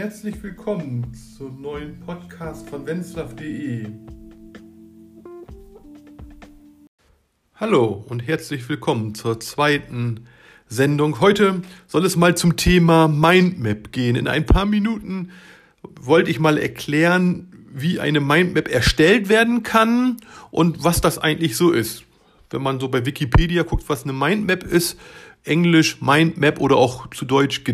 Herzlich willkommen zum neuen Podcast von Wenzlaw.de. Hallo und herzlich willkommen zur zweiten Sendung. Heute soll es mal zum Thema Mindmap gehen. In ein paar Minuten wollte ich mal erklären, wie eine Mindmap erstellt werden kann und was das eigentlich so ist. Wenn man so bei Wikipedia guckt, was eine Mindmap ist, Englisch Mindmap oder auch zu Deutsch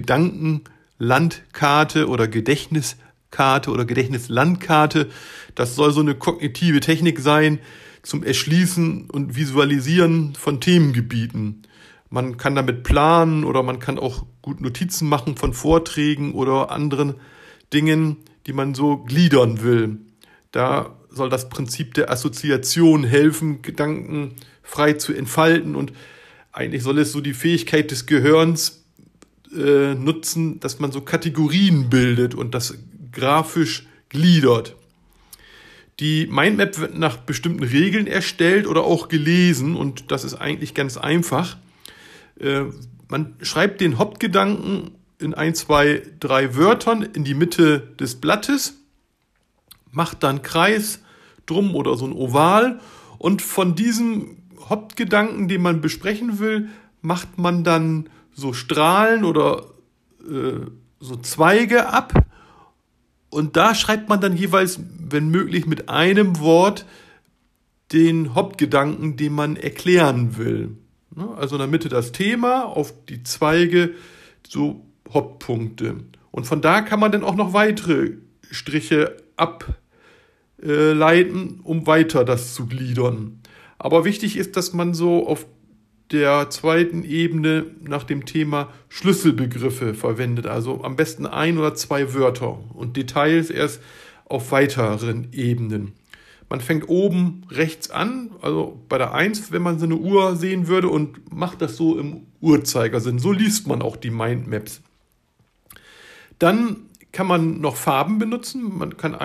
Gedankenlandkarte oder Gedächtniskarte oder Gedächtnislandkarte. Das soll so eine kognitive Technik sein zum Erschließen und Visualisieren von Themengebieten. Man kann damit planen oder man kann auch gut Notizen machen von Vorträgen oder anderen Dingen, die man so gliedern will. Da soll das Prinzip der Assoziation helfen, Gedanken frei zu entfalten und eigentlich soll es so die Fähigkeit des Gehirns äh, nutzen, dass man so Kategorien bildet und das grafisch gliedert. Die Mindmap wird nach bestimmten Regeln erstellt oder auch gelesen und das ist eigentlich ganz einfach. Äh, man schreibt den Hauptgedanken in ein, zwei, drei Wörtern in die Mitte des Blattes, macht dann Kreis drum oder so ein Oval und von diesem Hauptgedanken, den man besprechen will, macht man dann so Strahlen oder äh, so Zweige ab. Und da schreibt man dann jeweils, wenn möglich, mit einem Wort den Hauptgedanken, den man erklären will. Ne? Also in der Mitte das Thema, auf die Zweige so Hauptpunkte. Und von da kann man dann auch noch weitere Striche ableiten, um weiter das zu gliedern. Aber wichtig ist, dass man so auf der zweiten Ebene nach dem Thema Schlüsselbegriffe verwendet. Also am besten ein oder zwei Wörter und Details erst auf weiteren Ebenen. Man fängt oben rechts an, also bei der 1, wenn man so eine Uhr sehen würde und macht das so im Uhrzeigersinn. So liest man auch die Mindmaps. Dann kann man noch Farben benutzen. Man kann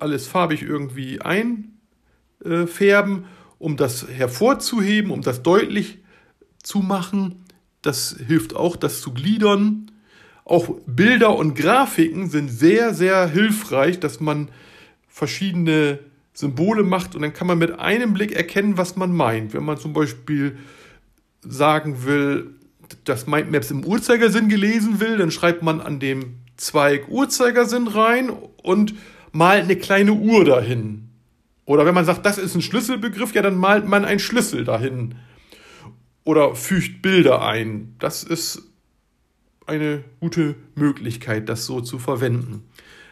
alles farbig irgendwie einfärben um das hervorzuheben, um das deutlich zu machen. Das hilft auch, das zu gliedern. Auch Bilder und Grafiken sind sehr, sehr hilfreich, dass man verschiedene Symbole macht und dann kann man mit einem Blick erkennen, was man meint. Wenn man zum Beispiel sagen will, dass Mindmaps im Uhrzeigersinn gelesen will, dann schreibt man an dem Zweig Uhrzeigersinn rein und malt eine kleine Uhr dahin. Oder wenn man sagt, das ist ein Schlüsselbegriff, ja, dann malt man einen Schlüssel dahin. Oder fügt Bilder ein. Das ist eine gute Möglichkeit, das so zu verwenden.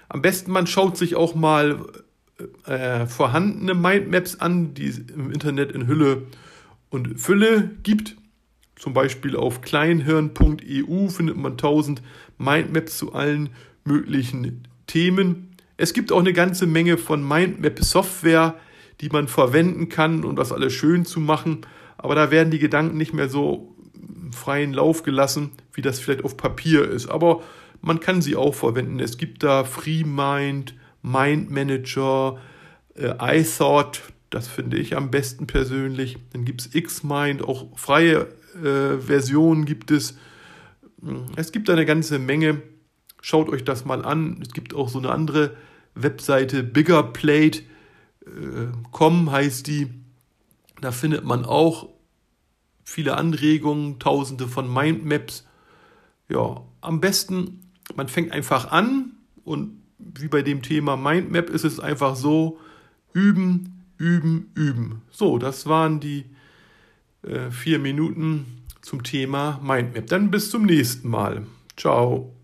Am besten man schaut sich auch mal äh, vorhandene Mindmaps an, die es im Internet in Hülle und Fülle gibt. Zum Beispiel auf kleinhirn.eu findet man 1000 Mindmaps zu allen möglichen Themen. Es gibt auch eine ganze Menge von Mindmap-Software, die man verwenden kann, um das alles schön zu machen. Aber da werden die Gedanken nicht mehr so freien Lauf gelassen, wie das vielleicht auf Papier ist. Aber man kann sie auch verwenden. Es gibt da FreeMind, Mind Manager, äh, iThought, das finde ich am besten persönlich. Dann gibt es Xmind, auch freie äh, Versionen gibt es. Es gibt da eine ganze Menge. Schaut euch das mal an. Es gibt auch so eine andere Webseite biggerplate.com heißt die. Da findet man auch viele Anregungen, tausende von Mindmaps. Ja, am besten, man fängt einfach an und wie bei dem Thema Mindmap ist es einfach so, üben, üben, üben. So, das waren die äh, vier Minuten zum Thema Mindmap. Dann bis zum nächsten Mal. Ciao.